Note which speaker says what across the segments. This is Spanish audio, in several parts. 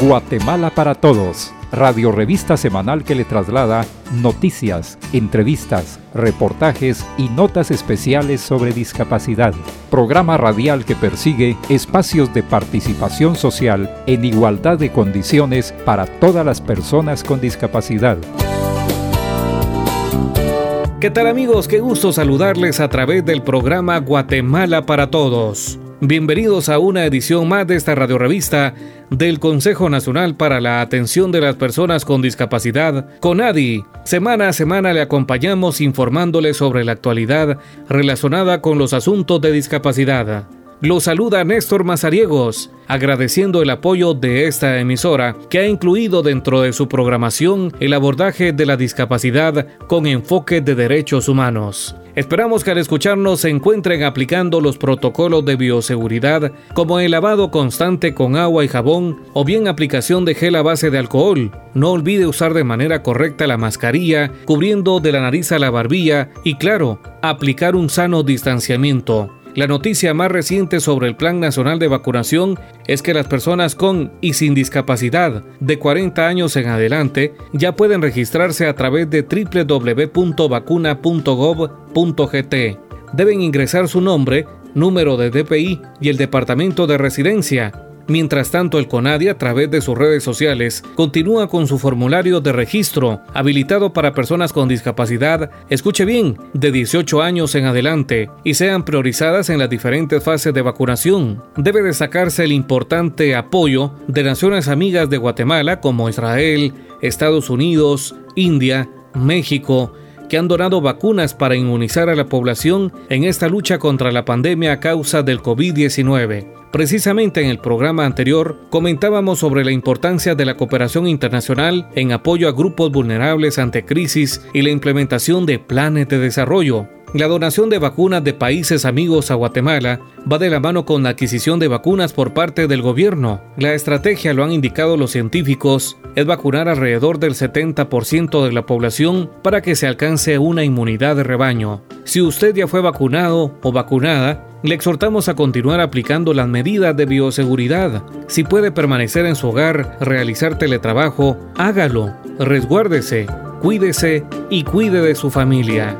Speaker 1: Guatemala para Todos, radio revista semanal que le traslada noticias, entrevistas, reportajes y notas especiales sobre discapacidad. Programa radial que persigue espacios de participación social en igualdad de condiciones para todas las personas con discapacidad.
Speaker 2: ¿Qué tal amigos? Qué gusto saludarles a través del programa Guatemala para Todos. Bienvenidos a una edición más de esta radiorevista del Consejo Nacional para la Atención de las Personas con Discapacidad, CONADI. Semana a semana le acompañamos informándole sobre la actualidad relacionada con los asuntos de discapacidad. Lo saluda Néstor Mazariegos, agradeciendo el apoyo de esta emisora que ha incluido dentro de su programación el abordaje de la discapacidad con enfoque de derechos humanos. Esperamos que al escucharnos se encuentren aplicando los protocolos de bioseguridad como el lavado constante con agua y jabón o bien aplicación de gel a base de alcohol. No olvide usar de manera correcta la mascarilla, cubriendo de la nariz a la barbilla y claro, aplicar un sano distanciamiento. La noticia más reciente sobre el Plan Nacional de Vacunación es que las personas con y sin discapacidad de 40 años en adelante ya pueden registrarse a través de www.vacuna.gov.gt. Deben ingresar su nombre, número de DPI y el departamento de residencia Mientras tanto, el CONADI, a través de sus redes sociales, continúa con su formulario de registro, habilitado para personas con discapacidad, escuche bien, de 18 años en adelante, y sean priorizadas en las diferentes fases de vacunación. Debe destacarse el importante apoyo de naciones amigas de Guatemala como Israel, Estados Unidos, India, México, que han donado vacunas para inmunizar a la población en esta lucha contra la pandemia a causa del COVID-19. Precisamente en el programa anterior comentábamos sobre la importancia de la cooperación internacional en apoyo a grupos vulnerables ante crisis y la implementación de planes de desarrollo. La donación de vacunas de países amigos a Guatemala va de la mano con la adquisición de vacunas por parte del gobierno. La estrategia, lo han indicado los científicos, es vacunar alrededor del 70% de la población para que se alcance una inmunidad de rebaño. Si usted ya fue vacunado o vacunada, le exhortamos a continuar aplicando las medidas de bioseguridad. Si puede permanecer en su hogar, realizar teletrabajo, hágalo, resguárdese, cuídese y cuide de su familia.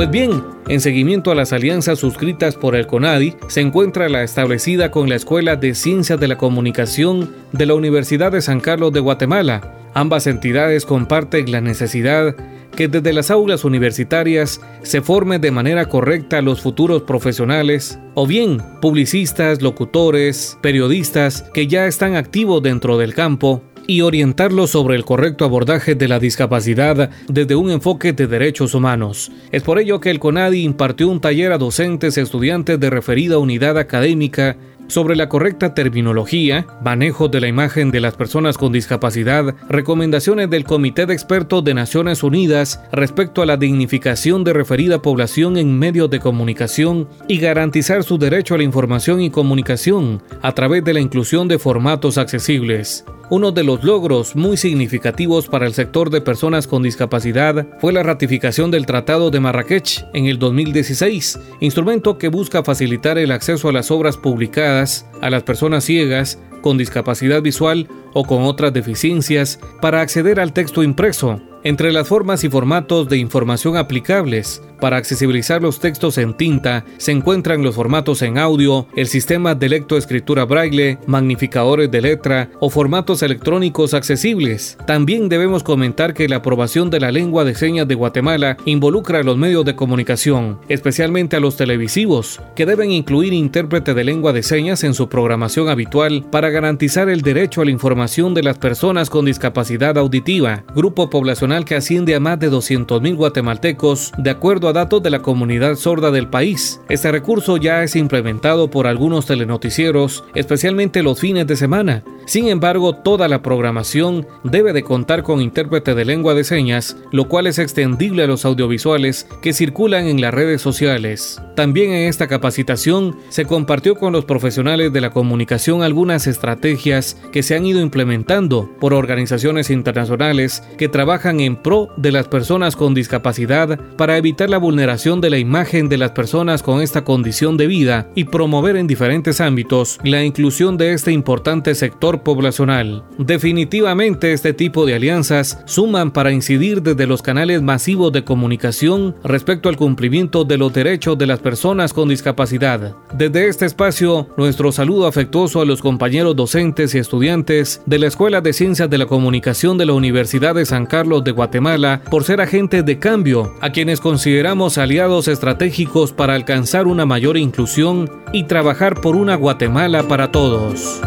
Speaker 2: Pues bien, en seguimiento a las alianzas suscritas por el CONADI, se encuentra la establecida con la Escuela de Ciencias de la Comunicación de la Universidad de San Carlos de Guatemala. Ambas entidades comparten la necesidad que desde las aulas universitarias se forme de manera correcta a los futuros profesionales, o bien publicistas, locutores, periodistas que ya están activos dentro del campo y orientarlos sobre el correcto abordaje de la discapacidad desde un enfoque de derechos humanos. Es por ello que el CONADI impartió un taller a docentes y estudiantes de referida unidad académica sobre la correcta terminología, manejo de la imagen de las personas con discapacidad, recomendaciones del Comité de Expertos de Naciones Unidas respecto a la dignificación de referida población en medios de comunicación y garantizar su derecho a la información y comunicación a través de la inclusión de formatos accesibles. Uno de los logros muy significativos para el sector de personas con discapacidad fue la ratificación del Tratado de Marrakech en el 2016, instrumento que busca facilitar el acceso a las obras publicadas a las personas ciegas con discapacidad visual o con otras deficiencias para acceder al texto impreso. Entre las formas y formatos de información aplicables para accesibilizar los textos en tinta se encuentran los formatos en audio, el sistema de lectoescritura braille, magnificadores de letra o formatos electrónicos accesibles. También debemos comentar que la aprobación de la lengua de señas de Guatemala involucra a los medios de comunicación, especialmente a los televisivos, que deben incluir intérprete de lengua de señas en su programación habitual para garantizar el derecho a la información de las personas con discapacidad auditiva, grupo poblacional que asciende a más de 200.000 guatemaltecos, de acuerdo a datos de la comunidad sorda del país. Este recurso ya es implementado por algunos telenoticieros, especialmente los fines de semana. Sin embargo, toda la programación debe de contar con intérprete de lengua de señas, lo cual es extendible a los audiovisuales que circulan en las redes sociales. También en esta capacitación se compartió con los profesionales de la comunicación algunas estrategias que se han ido implementando por organizaciones internacionales que trabajan en pro de las personas con discapacidad para evitar la vulneración de la imagen de las personas con esta condición de vida y promover en diferentes ámbitos la inclusión de este importante sector poblacional. Definitivamente este tipo de alianzas suman para incidir desde los canales masivos de comunicación respecto al cumplimiento de los derechos de las personas con discapacidad. Desde este espacio, nuestro saludo afectuoso a los compañeros docentes y estudiantes de la Escuela de Ciencias de la Comunicación de la Universidad de San Carlos de Guatemala por ser agentes de cambio, a quienes consideramos aliados estratégicos para alcanzar una mayor inclusión y trabajar por una Guatemala para todos.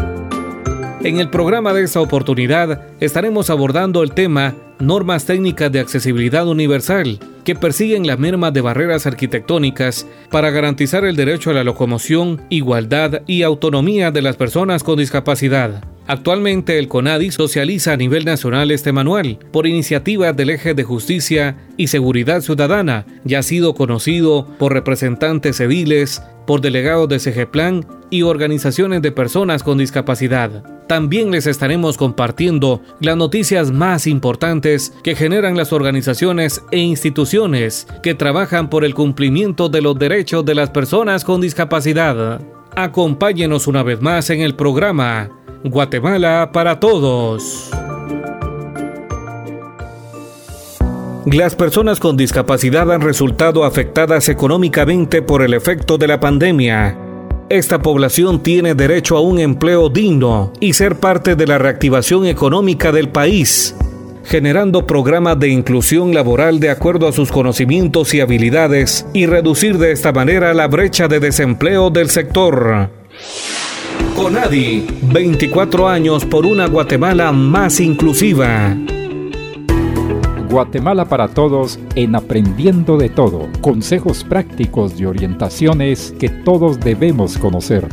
Speaker 2: En el programa de esta oportunidad estaremos abordando el tema Normas técnicas de accesibilidad universal que persiguen la merma de barreras arquitectónicas para garantizar el derecho a la locomoción, igualdad y autonomía de las personas con discapacidad. Actualmente el CONADI socializa a nivel nacional este manual por iniciativa del Eje de Justicia y Seguridad Ciudadana, ya ha sido conocido por representantes civiles, por delegados de CGPLAN y organizaciones de personas con discapacidad. También les estaremos compartiendo las noticias más importantes que generan las organizaciones e instituciones que trabajan por el cumplimiento de los derechos de las personas con discapacidad. Acompáñenos una vez más en el programa Guatemala para Todos. Las personas con discapacidad han resultado afectadas económicamente por el efecto de la pandemia. Esta población tiene derecho a un empleo digno y ser parte de la reactivación económica del país, generando programas de inclusión laboral de acuerdo a sus conocimientos y habilidades y reducir de esta manera la brecha de desempleo del sector. Conadi, 24 años por una Guatemala más inclusiva.
Speaker 1: Guatemala para Todos en Aprendiendo de Todo. Consejos prácticos y orientaciones que todos debemos conocer.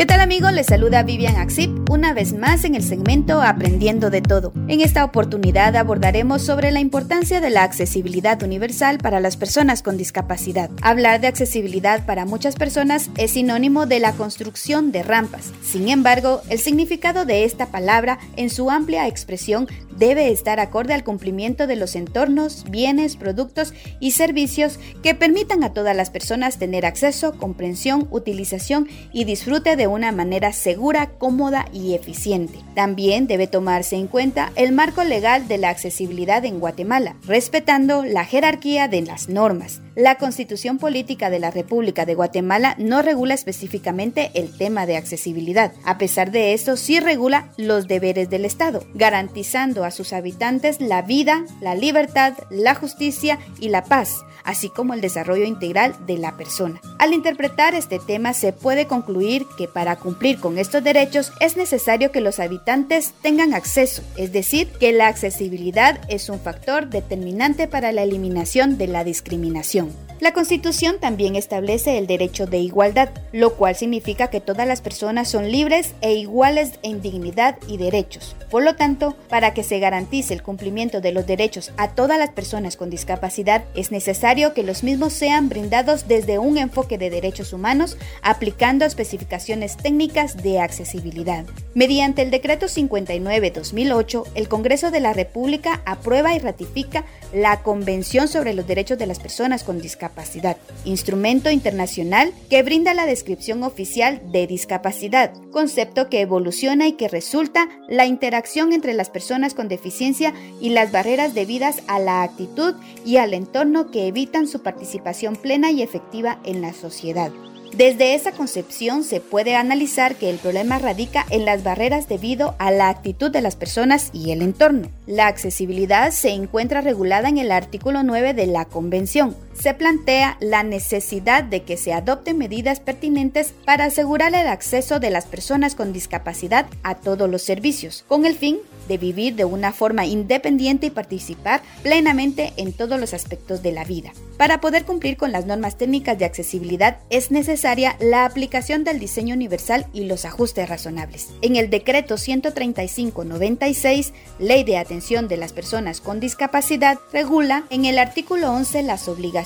Speaker 3: ¿Qué tal amigos? Les saluda Vivian Axip una vez más en el segmento Aprendiendo de Todo. En esta oportunidad abordaremos sobre la importancia de la accesibilidad universal para las personas con discapacidad. Hablar de accesibilidad para muchas personas es sinónimo de la construcción de rampas. Sin embargo, el significado de esta palabra en su amplia expresión debe estar acorde al cumplimiento de los entornos, bienes, productos y servicios que permitan a todas las personas tener acceso, comprensión, utilización y disfrute de una manera segura, cómoda y eficiente. También debe tomarse en cuenta el marco legal de la accesibilidad en Guatemala, respetando la jerarquía de las normas. La Constitución Política de la República de Guatemala no regula específicamente el tema de accesibilidad. A pesar de eso, sí regula los deberes del Estado, garantizando a sus habitantes la vida, la libertad, la justicia y la paz, así como el desarrollo integral de la persona. Al interpretar este tema se puede concluir que para cumplir con estos derechos es necesario que los habitantes tengan acceso, es decir, que la accesibilidad es un factor determinante para la eliminación de la discriminación. La Constitución también establece el derecho de igualdad, lo cual significa que todas las personas son libres e iguales en dignidad y derechos. Por lo tanto, para que se garantice el cumplimiento de los derechos a todas las personas con discapacidad, es necesario que los mismos sean brindados desde un enfoque de derechos humanos, aplicando especificaciones técnicas de accesibilidad. Mediante el Decreto 59-2008, el Congreso de la República aprueba y ratifica la Convención sobre los Derechos de las Personas con Discapacidad instrumento internacional que brinda la descripción oficial de discapacidad, concepto que evoluciona y que resulta la interacción entre las personas con deficiencia y las barreras debidas a la actitud y al entorno que evitan su participación plena y efectiva en la sociedad. Desde esa concepción se puede analizar que el problema radica en las barreras debido a la actitud de las personas y el entorno. La accesibilidad se encuentra regulada en el artículo 9 de la Convención. Se plantea la necesidad de que se adopten medidas pertinentes para asegurar el acceso de las personas con discapacidad a todos los servicios, con el fin de vivir de una forma independiente y participar plenamente en todos los aspectos de la vida. Para poder cumplir con las normas técnicas de accesibilidad es necesaria la aplicación del diseño universal y los ajustes razonables. En el decreto 135-96, Ley de Atención de las Personas con Discapacidad, regula en el artículo 11 las obligaciones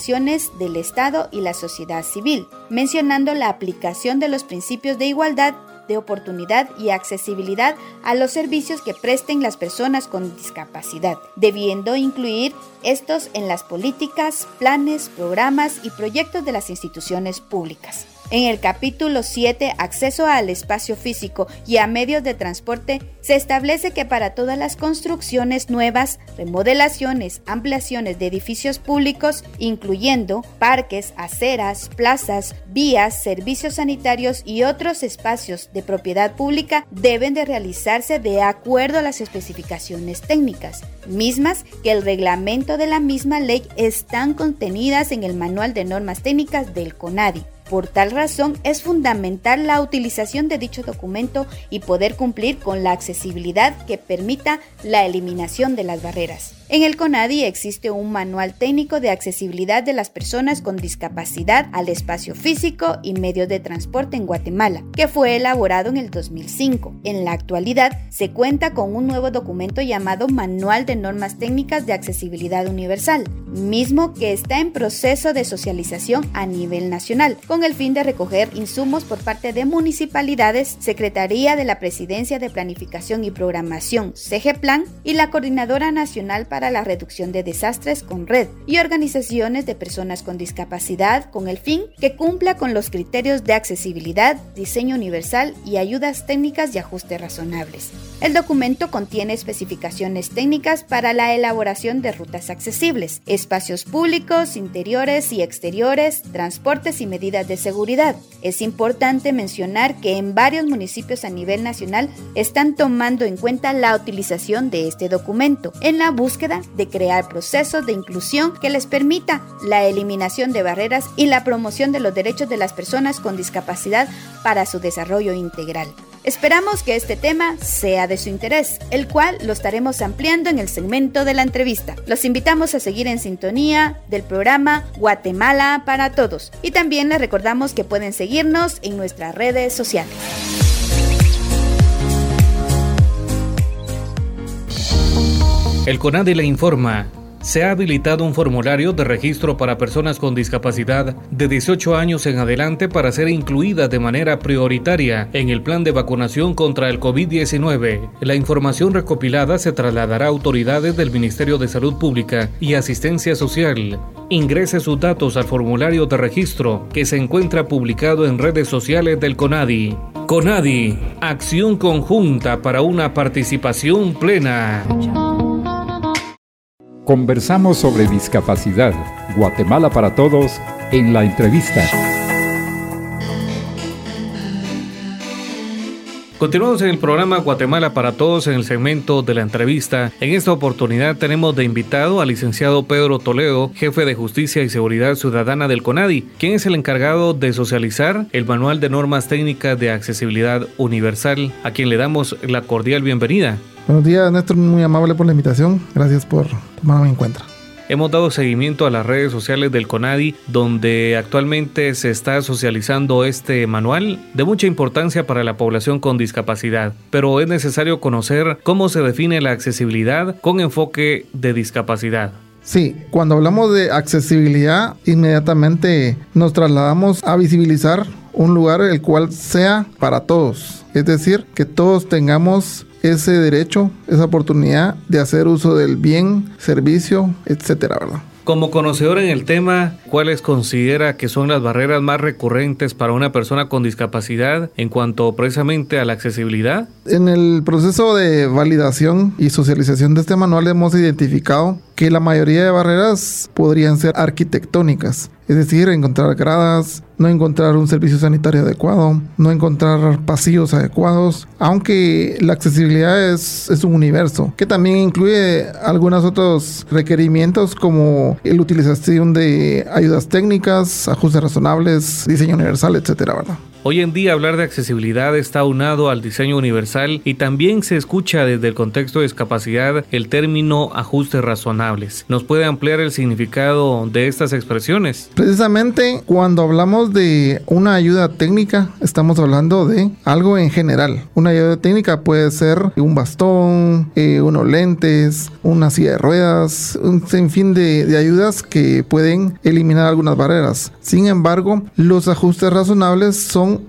Speaker 3: del Estado y la sociedad civil, mencionando la aplicación de los principios de igualdad de oportunidad y accesibilidad a los servicios que presten las personas con discapacidad, debiendo incluir estos en las políticas, planes, programas y proyectos de las instituciones públicas. En el capítulo 7, Acceso al espacio físico y a medios de transporte, se establece que para todas las construcciones nuevas, remodelaciones, ampliaciones de edificios públicos, incluyendo parques, aceras, plazas, vías, servicios sanitarios y otros espacios de propiedad pública, deben de realizarse de acuerdo a las especificaciones técnicas, mismas que el reglamento de la misma ley están contenidas en el Manual de Normas Técnicas del CONADI. Por tal razón, es fundamental la utilización de dicho documento y poder cumplir con la accesibilidad que permita la eliminación de las barreras. En el CONADI existe un manual técnico de accesibilidad de las personas con discapacidad al espacio físico y medios de transporte en Guatemala, que fue elaborado en el 2005. En la actualidad se cuenta con un nuevo documento llamado Manual de Normas Técnicas de Accesibilidad Universal, mismo que está en proceso de socialización a nivel nacional, con el fin de recoger insumos por parte de municipalidades, Secretaría de la Presidencia de Planificación y Programación, CGPLAN, y la Coordinadora Nacional para la reducción de desastres con red y organizaciones de personas con discapacidad con el fin que cumpla con los criterios de accesibilidad, diseño universal y ayudas técnicas y ajustes razonables. El documento contiene especificaciones técnicas para la elaboración de rutas accesibles, espacios públicos, interiores y exteriores, transportes y medidas de seguridad. Es importante mencionar que en varios municipios a nivel nacional están tomando en cuenta la utilización de este documento en la búsqueda de crear procesos de inclusión que les permita la eliminación de barreras y la promoción de los derechos de las personas con discapacidad para su desarrollo integral. Esperamos que este tema sea de su interés, el cual lo estaremos ampliando en el segmento de la entrevista. Los invitamos a seguir en sintonía del programa Guatemala para Todos y también les recordamos que pueden seguirnos en nuestras redes sociales.
Speaker 2: El CONADI le informa. Se ha habilitado un formulario de registro para personas con discapacidad de 18 años en adelante para ser incluidas de manera prioritaria en el plan de vacunación contra el COVID-19. La información recopilada se trasladará a autoridades del Ministerio de Salud Pública y Asistencia Social. Ingrese sus datos al formulario de registro que se encuentra publicado en redes sociales del CONADI. CONADI, acción conjunta para una participación plena.
Speaker 1: Conversamos sobre discapacidad. Guatemala para todos en la entrevista.
Speaker 2: Continuamos en el programa Guatemala para Todos en el segmento de la entrevista. En esta oportunidad tenemos de invitado al licenciado Pedro Toledo, jefe de Justicia y Seguridad Ciudadana del CONADI, quien es el encargado de socializar el Manual de Normas Técnicas de Accesibilidad Universal, a quien le damos la cordial bienvenida.
Speaker 4: Buenos días, Néstor, muy amable por la invitación. Gracias por tomarme en cuenta.
Speaker 2: Hemos dado seguimiento a las redes sociales del CONADI, donde actualmente se está socializando este manual de mucha importancia para la población con discapacidad, pero es necesario conocer cómo se define la accesibilidad con enfoque de discapacidad.
Speaker 4: Sí, cuando hablamos de accesibilidad, inmediatamente nos trasladamos a visibilizar un lugar el cual sea para todos. Es decir, que todos tengamos ese derecho, esa oportunidad de hacer uso del bien, servicio, etcétera, ¿verdad?
Speaker 2: Como conocedor en el tema, ¿cuáles considera que son las barreras más recurrentes para una persona con discapacidad en cuanto precisamente a la accesibilidad?
Speaker 4: En el proceso de validación y socialización de este manual hemos identificado que la mayoría de barreras podrían ser arquitectónicas, es decir, encontrar gradas, no encontrar un servicio sanitario adecuado, no encontrar pasillos adecuados, aunque la accesibilidad es, un universo que también incluye algunos otros requerimientos como la utilización de ayudas técnicas, ajustes razonables, diseño universal, etcétera, ¿verdad?
Speaker 2: Hoy en día hablar de accesibilidad está unado al diseño universal y también se escucha desde el contexto de discapacidad el término ajustes razonables. ¿Nos puede ampliar el significado de estas expresiones?
Speaker 4: Precisamente cuando hablamos de una ayuda técnica, estamos hablando de algo en general. Una ayuda técnica puede ser un bastón, eh, unos lentes, una silla de ruedas, un sinfín de, de ayudas que pueden eliminar algunas barreras. Sin embargo, los ajustes razonables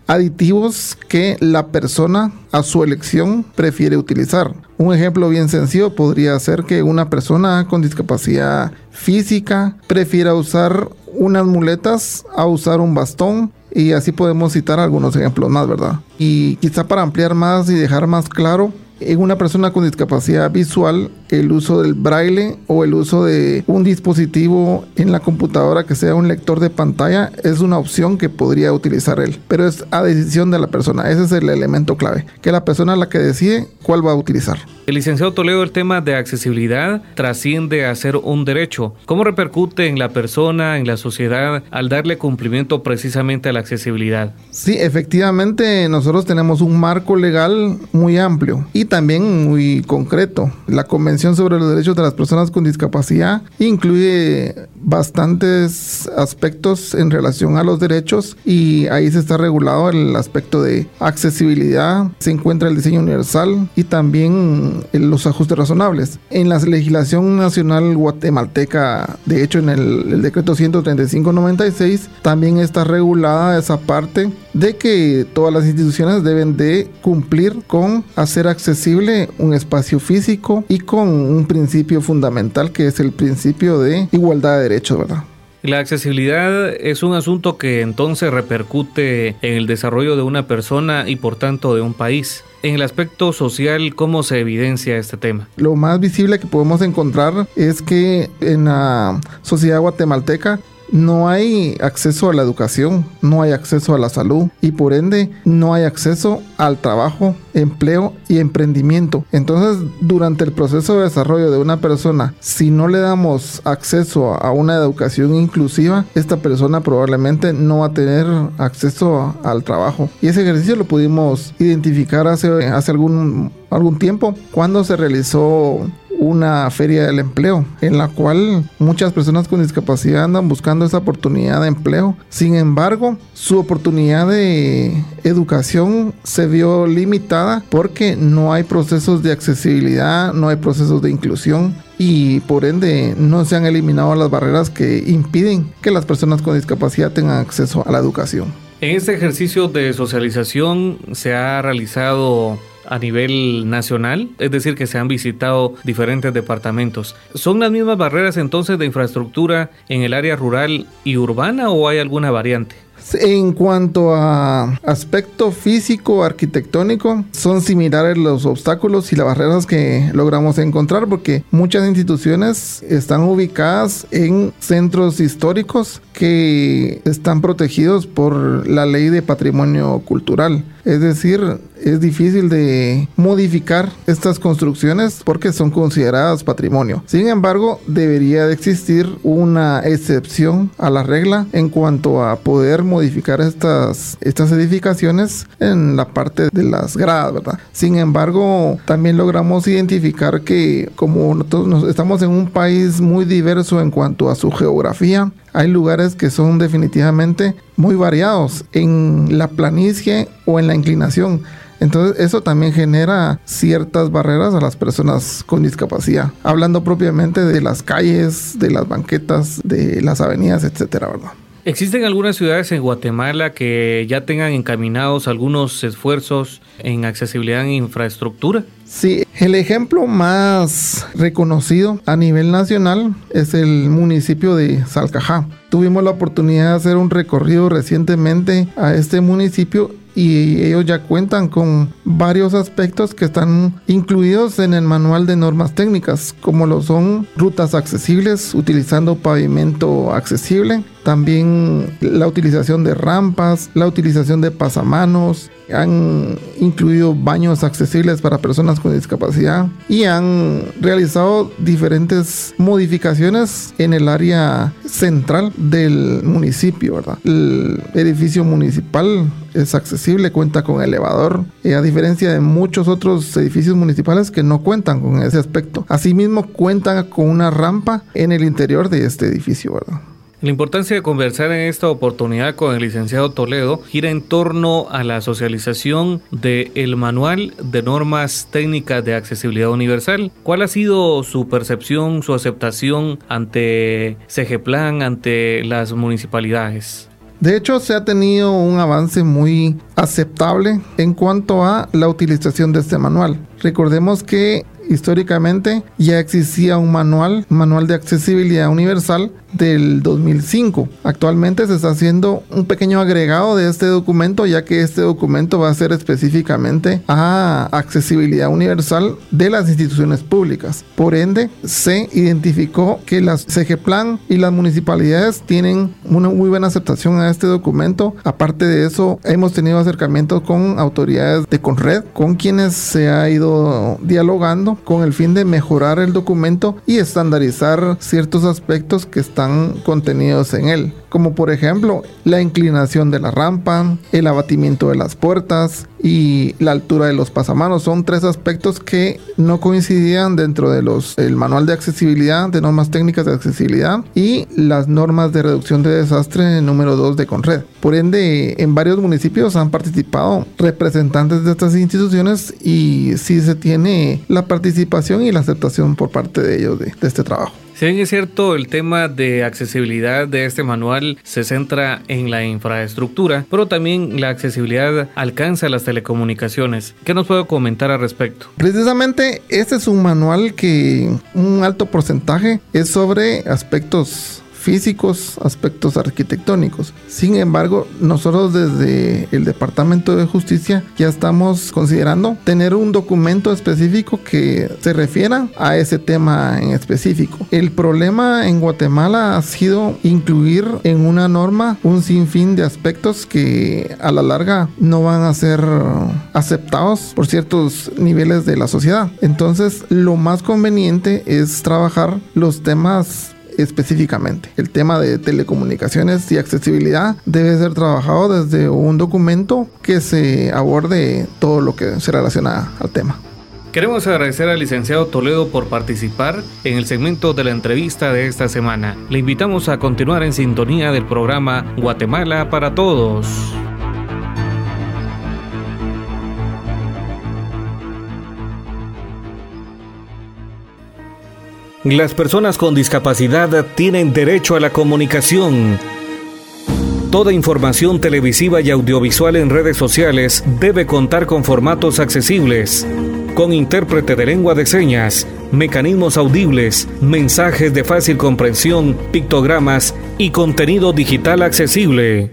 Speaker 4: aditivos que la persona a su elección prefiere utilizar. Un ejemplo bien sencillo podría ser que una persona con discapacidad física prefiera usar unas muletas a usar un bastón Y así podemos citar algunos ejemplos más, ¿verdad? Y quizá para ampliar más y dejar más claro, en una persona con discapacidad visual el uso del braille o el uso de un dispositivo en la computadora que sea un lector de pantalla es una opción que podría utilizar él, pero es a decisión de la persona. Ese es el elemento clave, que la persona es la que decide cuál va a utilizar.
Speaker 2: El licenciado Toledo, el tema de accesibilidad trasciende a ser un derecho. ¿Cómo repercute en la persona, en la sociedad, al darle cumplimiento precisamente a la accesibilidad?
Speaker 4: Sí, efectivamente, nosotros tenemos un marco legal muy amplio y también muy concreto. La Convención sobre los Derechos de las Personas con Discapacidad incluye bastantes aspectos en relación a los derechos y ahí se está regulado el aspecto de accesibilidad, se encuentra el diseño universal y también los ajustes razonables. En la legislación nacional guatemalteca, de hecho en el, el decreto 135-96, también está regulada esa parte de que todas las instituciones deben de cumplir con hacer accesible un espacio físico y con un principio fundamental que es el principio de igualdad de derechos, ¿verdad?
Speaker 2: La accesibilidad es un asunto que entonces repercute en el desarrollo de una persona y por tanto de un país. En el aspecto social, ¿cómo se evidencia este tema?
Speaker 4: Lo más visible que podemos encontrar es que en la sociedad guatemalteca no hay acceso a la educación, no hay acceso a la salud y por ende no hay acceso al trabajo, empleo y emprendimiento. Entonces, durante el proceso de desarrollo de una persona, si no le damos acceso a una educación inclusiva, esta persona probablemente no va a tener acceso al trabajo. Y ese ejercicio lo pudimos identificar hace, hace algún, algún tiempo cuando se realizó una feria del empleo en la cual muchas personas con discapacidad andan buscando esa oportunidad de empleo. Sin embargo, su oportunidad de educación se vio limitada porque no hay procesos de accesibilidad, no hay procesos de inclusión y por ende no se han eliminado las barreras que impiden que las personas con discapacidad tengan acceso a la educación.
Speaker 2: En este ejercicio de socialización se ha realizado a nivel nacional, es decir, que se han visitado diferentes departamentos. ¿Son las mismas barreras entonces de infraestructura en el área rural y urbana o hay alguna variante?
Speaker 4: En cuanto a aspecto físico, arquitectónico, son similares los obstáculos y las barreras que logramos encontrar porque muchas instituciones están ubicadas en centros históricos que están protegidos por la ley de patrimonio cultural. Es decir, es difícil de modificar estas construcciones porque son consideradas patrimonio. Sin embargo, debería de existir una excepción a la regla en cuanto a poder modificar estas, estas edificaciones en la parte de las gradas, ¿verdad? Sin embargo, también logramos identificar que como nosotros estamos en un país muy diverso en cuanto a su geografía, hay lugares que son definitivamente muy variados en la planicie o en la inclinación. Entonces eso también genera ciertas barreras a las personas con discapacidad. Hablando propiamente de las calles, de las banquetas, de las avenidas, etcétera, ¿verdad?
Speaker 2: ¿Existen algunas ciudades en Guatemala que ya tengan encaminados algunos esfuerzos en accesibilidad en infraestructura?
Speaker 4: Sí, el ejemplo más reconocido a nivel nacional es el municipio de Salcajá. Tuvimos la oportunidad de hacer un recorrido recientemente a este municipio y ellos ya cuentan con varios aspectos que están incluidos en el manual de normas técnicas, como lo son rutas accesibles utilizando pavimento accesible, también la utilización de rampas, la utilización de pasamanos, han incluido baños accesibles para personas con discapacidad y han realizado diferentes modificaciones en el área central del municipio, ¿verdad? El edificio municipal es accesible, cuenta con elevador, y a diferencia de muchos otros edificios municipales que no cuentan con ese aspecto. Asimismo, cuentan con una rampa en el interior de este edificio, ¿verdad?
Speaker 2: La importancia de conversar en esta oportunidad con el licenciado Toledo gira en torno a la socialización del manual de normas técnicas de accesibilidad universal. ¿Cuál ha sido su percepción, su aceptación ante CGPlan, ante las municipalidades?
Speaker 4: De hecho, se ha tenido un avance muy aceptable en cuanto a la utilización de este manual. Recordemos que históricamente ya existía un manual, manual de accesibilidad universal, del 2005. Actualmente se está haciendo un pequeño agregado de este documento ya que este documento va a ser específicamente a accesibilidad universal de las instituciones públicas. Por ende, se identificó que las CGPlan y las municipalidades tienen una muy buena aceptación a este documento. Aparte de eso, hemos tenido acercamientos con autoridades de Conred, con quienes se ha ido dialogando con el fin de mejorar el documento y estandarizar ciertos aspectos que están contenidos en él como por ejemplo la inclinación de la rampa, el abatimiento de las puertas y la altura de los pasamanos. Son tres aspectos que no coincidían dentro de los el manual de accesibilidad, de normas técnicas de accesibilidad y las normas de reducción de desastre número 2 de Conred. Por ende, en varios municipios han participado representantes de estas instituciones y sí se tiene la participación y la aceptación por parte de ellos de este trabajo.
Speaker 2: Si bien es cierto, el tema de accesibilidad de este manual se centra en la infraestructura, pero también la accesibilidad alcanza las telecomunicaciones. ¿Qué nos puede comentar al respecto?
Speaker 4: Precisamente este es un manual que un alto porcentaje es sobre aspectos físicos, aspectos arquitectónicos. Sin embargo, nosotros desde el Departamento de Justicia ya estamos considerando tener un documento específico que se refiera a ese tema en específico. El problema en Guatemala ha sido incluir en una norma un sinfín de aspectos que a la larga no van a ser aceptados por ciertos niveles de la sociedad. Entonces, lo más conveniente es trabajar los temas específicamente. El tema de telecomunicaciones y accesibilidad debe ser trabajado desde un documento que se aborde todo lo que se relaciona al tema.
Speaker 2: Queremos agradecer al licenciado Toledo por participar en el segmento de la entrevista de esta semana. Le invitamos a continuar en sintonía del programa Guatemala para Todos. Las personas con discapacidad tienen derecho a la comunicación. Toda información televisiva y audiovisual en redes sociales debe contar con formatos accesibles, con intérprete de lengua de señas, mecanismos audibles, mensajes de fácil comprensión, pictogramas y contenido digital accesible.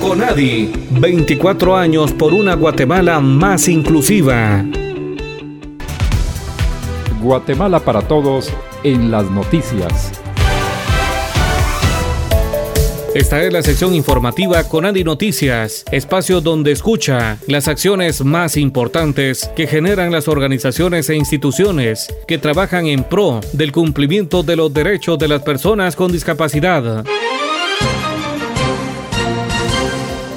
Speaker 2: Conadi, 24 años por una Guatemala más inclusiva.
Speaker 1: Guatemala para Todos en las noticias.
Speaker 2: Esta es la sección informativa con Andy Noticias, espacio donde escucha las acciones más importantes que generan las organizaciones e instituciones que trabajan en pro del cumplimiento de los derechos de las personas con discapacidad.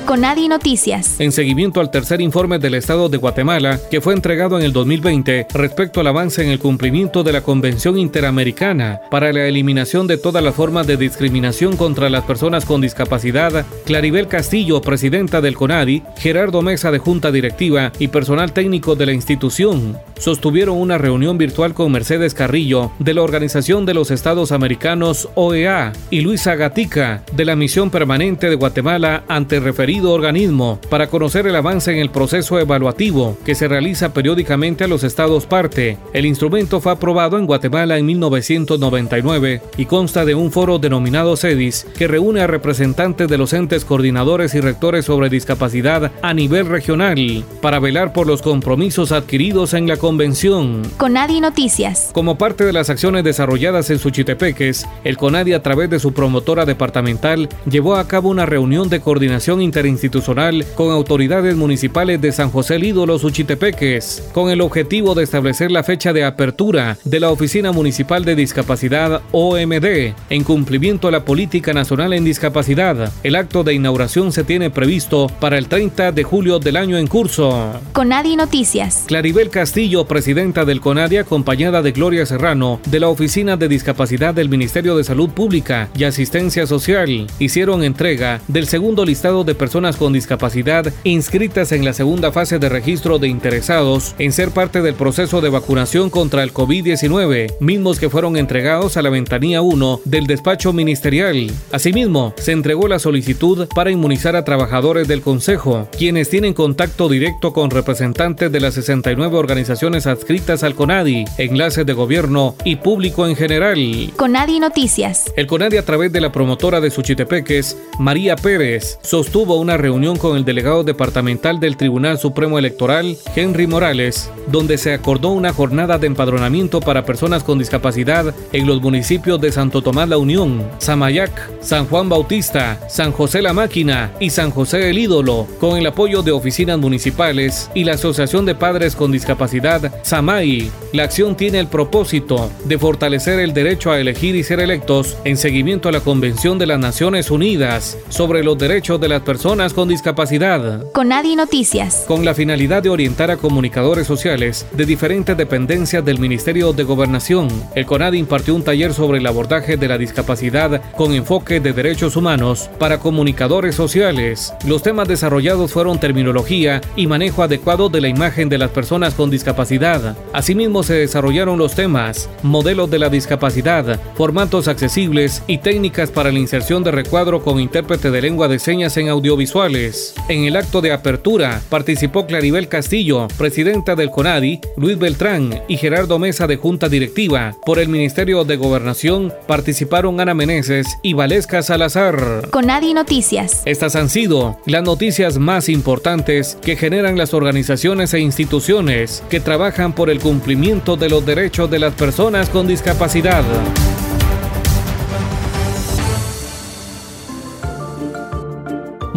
Speaker 3: Conadi Noticias.
Speaker 2: En seguimiento al tercer informe del Estado de Guatemala, que fue entregado en el 2020 respecto al avance en el cumplimiento de la Convención Interamericana para la eliminación de todas las formas de discriminación contra las personas con discapacidad, Claribel Castillo, presidenta del CONADI, Gerardo Mesa de Junta Directiva y personal técnico de la institución, sostuvieron una reunión virtual con Mercedes Carrillo de la Organización de los Estados Americanos OEA y Luisa Gatica de la Misión Permanente de Guatemala ante referido organismo para conocer el avance en el proceso evaluativo que se realiza periódicamente a los estados parte. El instrumento fue aprobado en Guatemala en 1999 y consta de un foro denominado CEDIS que reúne a representantes de los entes coordinadores y rectores sobre discapacidad a nivel regional para velar por los compromisos adquiridos en la convención.
Speaker 3: Conadi Noticias.
Speaker 2: Como parte de las acciones desarrolladas en Suchitepeques, el CONADI a través de su promotora departamental llevó a cabo una reunión de coordinación inter institucional con autoridades municipales de San José Lídolo, Suchitepeques, con el objetivo de establecer la fecha de apertura de la Oficina Municipal de Discapacidad OMD, en cumplimiento a la Política Nacional en Discapacidad. El acto de inauguración se tiene previsto para el 30 de julio del año en curso.
Speaker 3: Conadi Noticias.
Speaker 2: Claribel Castillo, presidenta del CONADI, acompañada de Gloria Serrano, de la Oficina de Discapacidad del Ministerio de Salud Pública y Asistencia Social, hicieron entrega del segundo listado de personas personas con discapacidad inscritas en la segunda fase de registro de interesados en ser parte del proceso de vacunación contra el COVID-19, mismos que fueron entregados a la ventanilla 1 del despacho ministerial. Asimismo, se entregó la solicitud para inmunizar a trabajadores del Consejo, quienes tienen contacto directo con representantes de las 69 organizaciones adscritas al CONADI, enlaces de gobierno y público en general.
Speaker 3: CONADI Noticias.
Speaker 2: El CONADI a través de la promotora de Suchitepeques, María Pérez, sostuvo una reunión con el delegado departamental del Tribunal Supremo Electoral, Henry Morales, donde se acordó una jornada de empadronamiento para personas con discapacidad en los municipios de Santo Tomás La Unión, Samayac, San Juan Bautista, San José La Máquina y San José el Ídolo, con el apoyo de oficinas municipales y la Asociación de Padres con Discapacidad, SAMAI. La acción tiene el propósito de fortalecer el derecho a elegir y ser electos en seguimiento a la Convención de las Naciones Unidas sobre los derechos de las personas con discapacidad.
Speaker 3: Con Nadie Noticias.
Speaker 2: Con la finalidad de orientar a comunicadores sociales de diferentes dependencias del Ministerio de Gobernación, el CONADI impartió un taller sobre el abordaje de la discapacidad con enfoque de derechos humanos para comunicadores sociales. Los temas desarrollados fueron terminología y manejo adecuado de la imagen de las personas con discapacidad. Asimismo se desarrollaron los temas modelos de la discapacidad, formatos accesibles y técnicas para la inserción de recuadro con intérprete de lengua de señas en audiovisuales. En el acto de apertura participó Claribel Castillo, presidenta del CONADI, Luis Beltrán y Gerardo Mesa de Junta Directiva. Por el Ministerio de Gobernación participaron Ana Meneses y Valesca Salazar.
Speaker 3: CONADI Noticias.
Speaker 2: Estas han sido las noticias más importantes que generan las organizaciones e instituciones que trabajan por el cumplimiento de los derechos de las personas con discapacidad.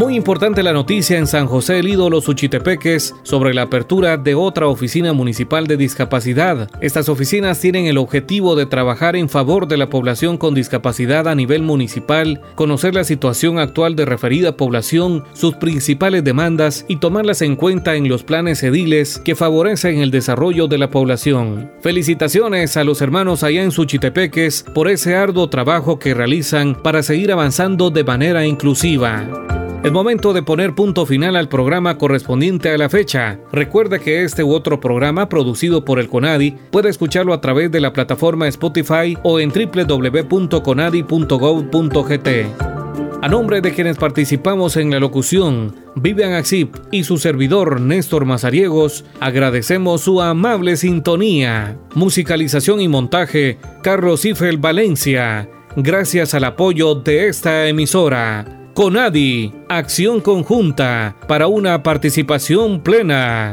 Speaker 2: Muy importante la noticia en San José el Ídolo Suchitepeques sobre la apertura de otra oficina municipal de discapacidad. Estas oficinas tienen el objetivo de trabajar en favor de la población con discapacidad a nivel municipal, conocer la situación actual de referida población, sus principales demandas y tomarlas en cuenta en los planes ediles que favorecen el desarrollo de la población. Felicitaciones a los hermanos allá en Suchitepeques por ese arduo trabajo que realizan para seguir avanzando de manera inclusiva. Es momento de poner punto final al programa correspondiente a la fecha. Recuerda que este u otro programa producido por el CONADI puede escucharlo a través de la plataforma Spotify o en www.conadi.gov.gt. A nombre de quienes participamos en la locución, Vivian Axip y su servidor Néstor Mazariegos, agradecemos su amable sintonía. Musicalización y montaje, Carlos Ifel Valencia. Gracias al apoyo de esta emisora. CONADI, acción conjunta para una participación plena.